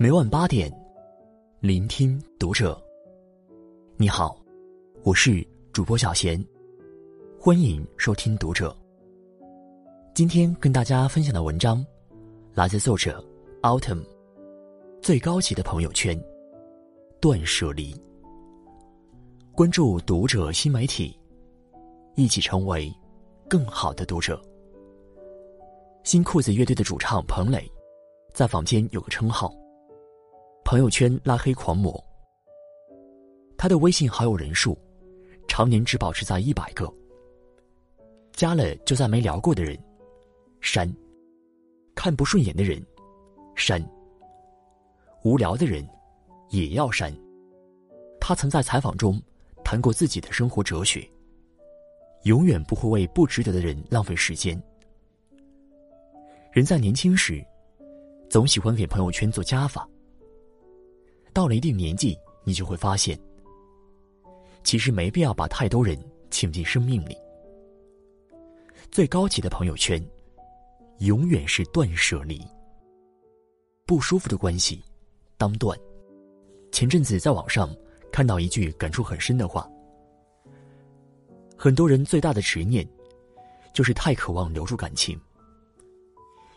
每晚八点，聆听读者。你好，我是主播小贤，欢迎收听读者。今天跟大家分享的文章，来自作者 Autumn。最高级的朋友圈，断舍离。关注读者新媒体，一起成为更好的读者。新裤子乐队的主唱彭磊，在坊间有个称号——朋友圈拉黑狂魔。他的微信好友人数，常年只保持在一百个。加了就再没聊过的人，删；看不顺眼的人，删。无聊的人，也要删。他曾在采访中谈过自己的生活哲学：永远不会为不值得的人浪费时间。人在年轻时，总喜欢给朋友圈做加法。到了一定年纪，你就会发现，其实没必要把太多人请进生命里。最高级的朋友圈，永远是断舍离。不舒服的关系。当断。前阵子在网上看到一句感触很深的话：很多人最大的执念，就是太渴望留住感情，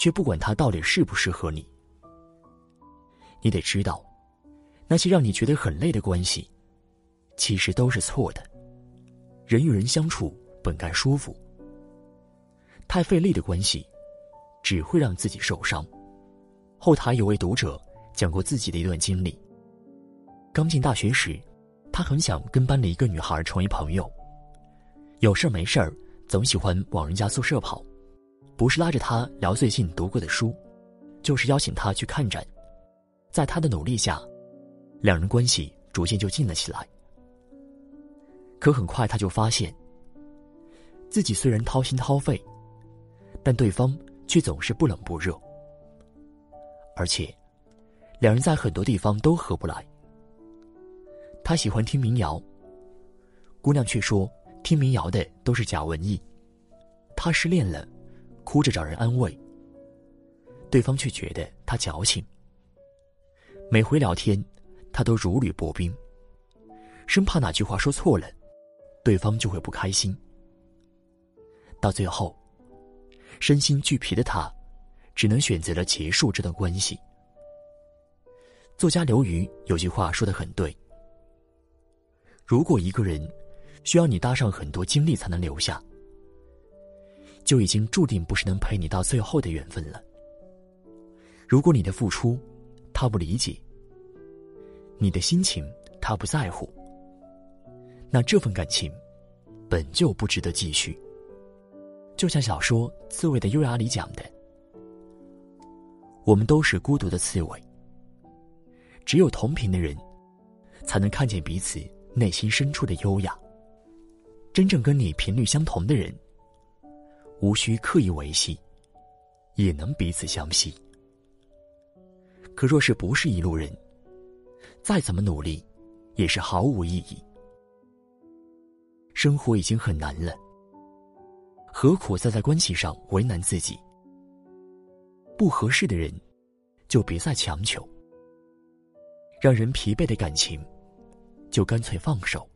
却不管他到底适不适合你。你得知道，那些让你觉得很累的关系，其实都是错的。人与人相处本该舒服，太费力的关系，只会让自己受伤。后台有位读者。讲过自己的一段经历。刚进大学时，他很想跟班里一个女孩成为朋友，有事没事儿总喜欢往人家宿舍跑，不是拉着她聊最近读过的书，就是邀请她去看展。在他的努力下，两人关系逐渐就近了起来。可很快他就发现，自己虽然掏心掏肺，但对方却总是不冷不热，而且。两人在很多地方都合不来。他喜欢听民谣，姑娘却说听民谣的都是假文艺。他失恋了，哭着找人安慰，对方却觉得他矫情。每回聊天，他都如履薄冰，生怕哪句话说错了，对方就会不开心。到最后，身心俱疲的他，只能选择了结束这段关系。作家刘瑜有句话说的很对：如果一个人需要你搭上很多精力才能留下，就已经注定不是能陪你到最后的缘分了。如果你的付出他不理解，你的心情他不在乎，那这份感情本就不值得继续。就像小说《刺猬的优雅》里讲的：“我们都是孤独的刺猬。”只有同频的人，才能看见彼此内心深处的优雅。真正跟你频率相同的人，无需刻意维系，也能彼此相惜。可若是不是一路人，再怎么努力，也是毫无意义。生活已经很难了，何苦再在关系上为难自己？不合适的人，就别再强求。让人疲惫的感情，就干脆放手。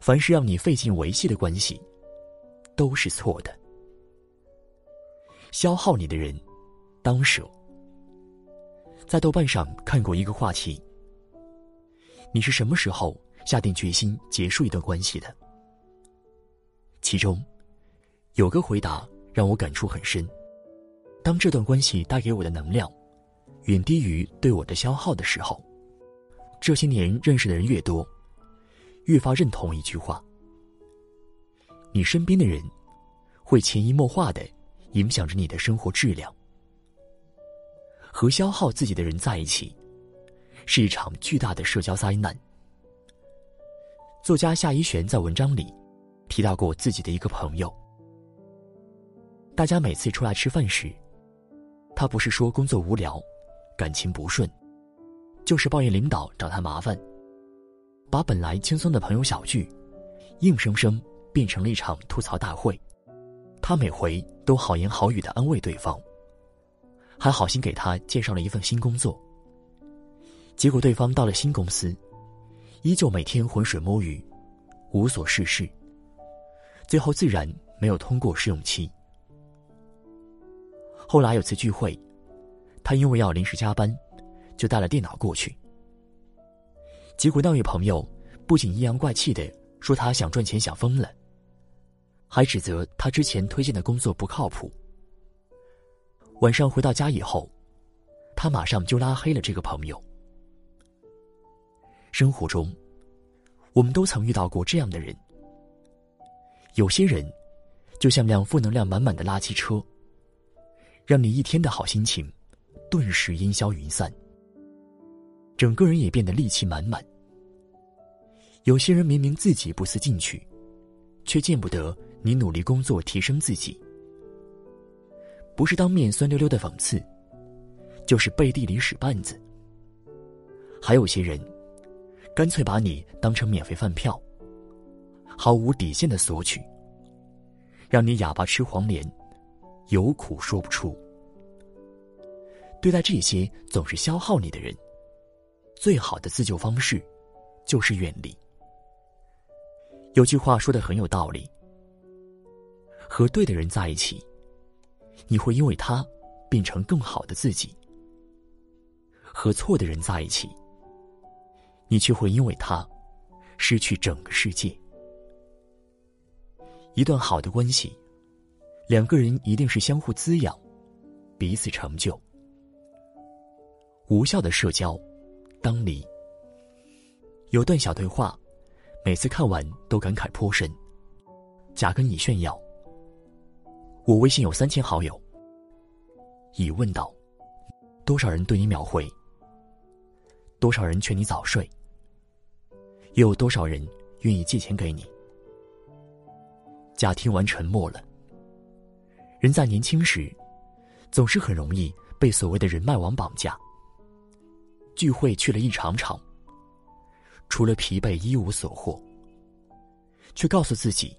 凡是让你费劲维系的关系，都是错的。消耗你的人，当舍。在豆瓣上看过一个话题：你是什么时候下定决心结束一段关系的？其中，有个回答让我感触很深：当这段关系带给我的能量。远低于对我的消耗的时候，这些年认识的人越多，越发认同一句话：你身边的人，会潜移默化的影响着你的生活质量。和消耗自己的人在一起，是一场巨大的社交灾难。作家夏一璇在文章里提到过自己的一个朋友，大家每次出来吃饭时，他不是说工作无聊。感情不顺，就是抱怨领导找他麻烦，把本来轻松的朋友小聚，硬生生变成了一场吐槽大会。他每回都好言好语的安慰对方，还好心给他介绍了一份新工作。结果对方到了新公司，依旧每天浑水摸鱼，无所事事。最后自然没有通过试用期。后来有次聚会，他因为要临时加班，就带了电脑过去。结果那位朋友不仅阴阳怪气的说他想赚钱想疯了，还指责他之前推荐的工作不靠谱。晚上回到家以后，他马上就拉黑了这个朋友。生活中，我们都曾遇到过这样的人。有些人，就像辆负能量满满的垃圾车，让你一天的好心情顿时烟消云散，整个人也变得戾气满满。有些人明明自己不思进取，却见不得你努力工作提升自己。不是当面酸溜溜的讽刺，就是背地里使绊子。还有些人，干脆把你当成免费饭票，毫无底线的索取，让你哑巴吃黄连，有苦说不出。对待这些总是消耗你的人，最好的自救方式，就是远离。有句话说的很有道理：和对的人在一起。你会因为他变成更好的自己，和错的人在一起，你却会因为他失去整个世界。一段好的关系，两个人一定是相互滋养，彼此成就。无效的社交，当离。有段小对话，每次看完都感慨颇深。甲跟乙炫耀。我微信有三千好友。乙问道：“多少人对你秒回？多少人劝你早睡？又有多少人愿意借钱给你？”甲听完沉默了。人在年轻时，总是很容易被所谓的人脉网绑架。聚会去了一场场，除了疲惫一无所获，却告诉自己，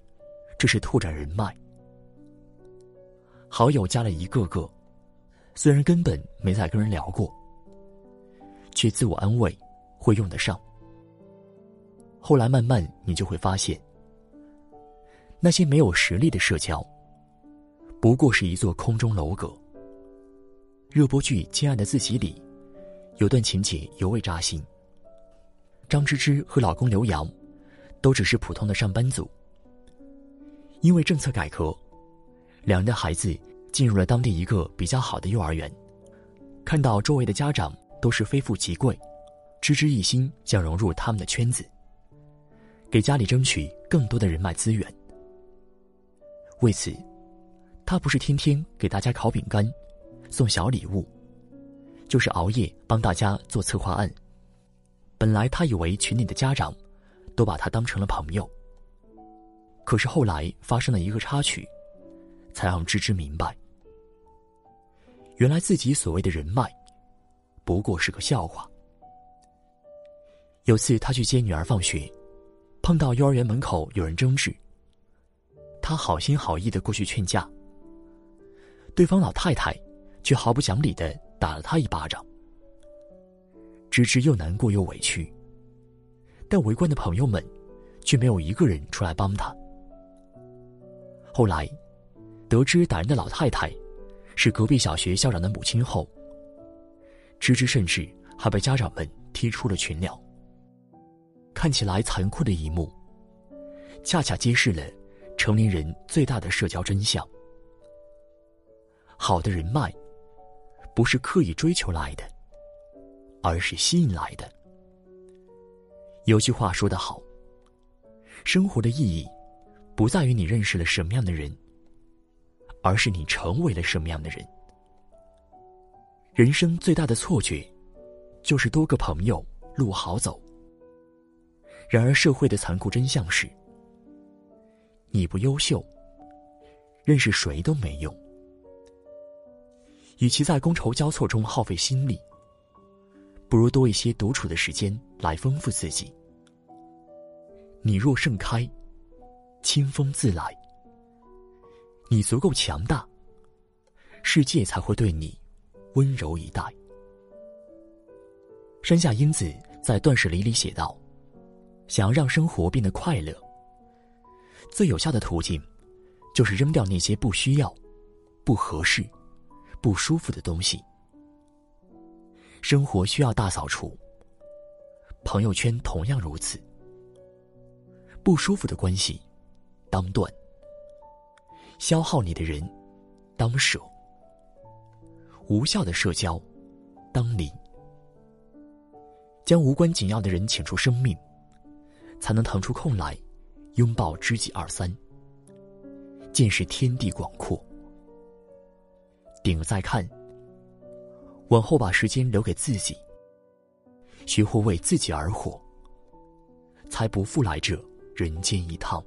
这是拓展人脉。好友加了一个个，虽然根本没再跟人聊过，却自我安慰会用得上。后来慢慢你就会发现，那些没有实力的社交，不过是一座空中楼阁。热播剧《亲爱的自己》里，有段情节尤为扎心。张芝芝和老公刘洋，都只是普通的上班族，因为政策改革。两人的孩子进入了当地一个比较好的幼儿园，看到周围的家长都是非富即贵，芝芝一心想融入他们的圈子，给家里争取更多的人脉资源。为此，他不是天天给大家烤饼干、送小礼物，就是熬夜帮大家做策划案。本来他以为群里的家长都把他当成了朋友，可是后来发生了一个插曲。才让芝芝明白，原来自己所谓的人脉，不过是个笑话。有次他去接女儿放学，碰到幼儿园门口有人争执，他好心好意的过去劝架，对方老太太却毫不讲理的打了他一巴掌。芝芝又难过又委屈，但围观的朋友们却没有一个人出来帮他。后来。得知打人的老太太是隔壁小学校长的母亲后，芝芝甚至还被家长们踢出了群聊。看起来残酷的一幕，恰恰揭示了成年人最大的社交真相：好的人脉不是刻意追求来的，而是吸引来的。有句话说得好：生活的意义不在于你认识了什么样的人。而是你成为了什么样的人？人生最大的错觉，就是多个朋友路好走。然而社会的残酷真相是：你不优秀，认识谁都没用。与其在觥筹交错中耗费心力，不如多一些独处的时间来丰富自己。你若盛开，清风自来。你足够强大，世界才会对你温柔以待。山下英子在断舍离里写道：“想要让生活变得快乐，最有效的途径，就是扔掉那些不需要、不合适、不舒服的东西。生活需要大扫除，朋友圈同样如此。不舒服的关系，当断；消耗你的人，当舍；无效的社交，当离。”将无关紧要的人请出生命，才能腾出空来，拥抱知己二三，见识天地广阔。顶再看，往后把时间留给自己，学会为自己而活，才不负来这人间一趟。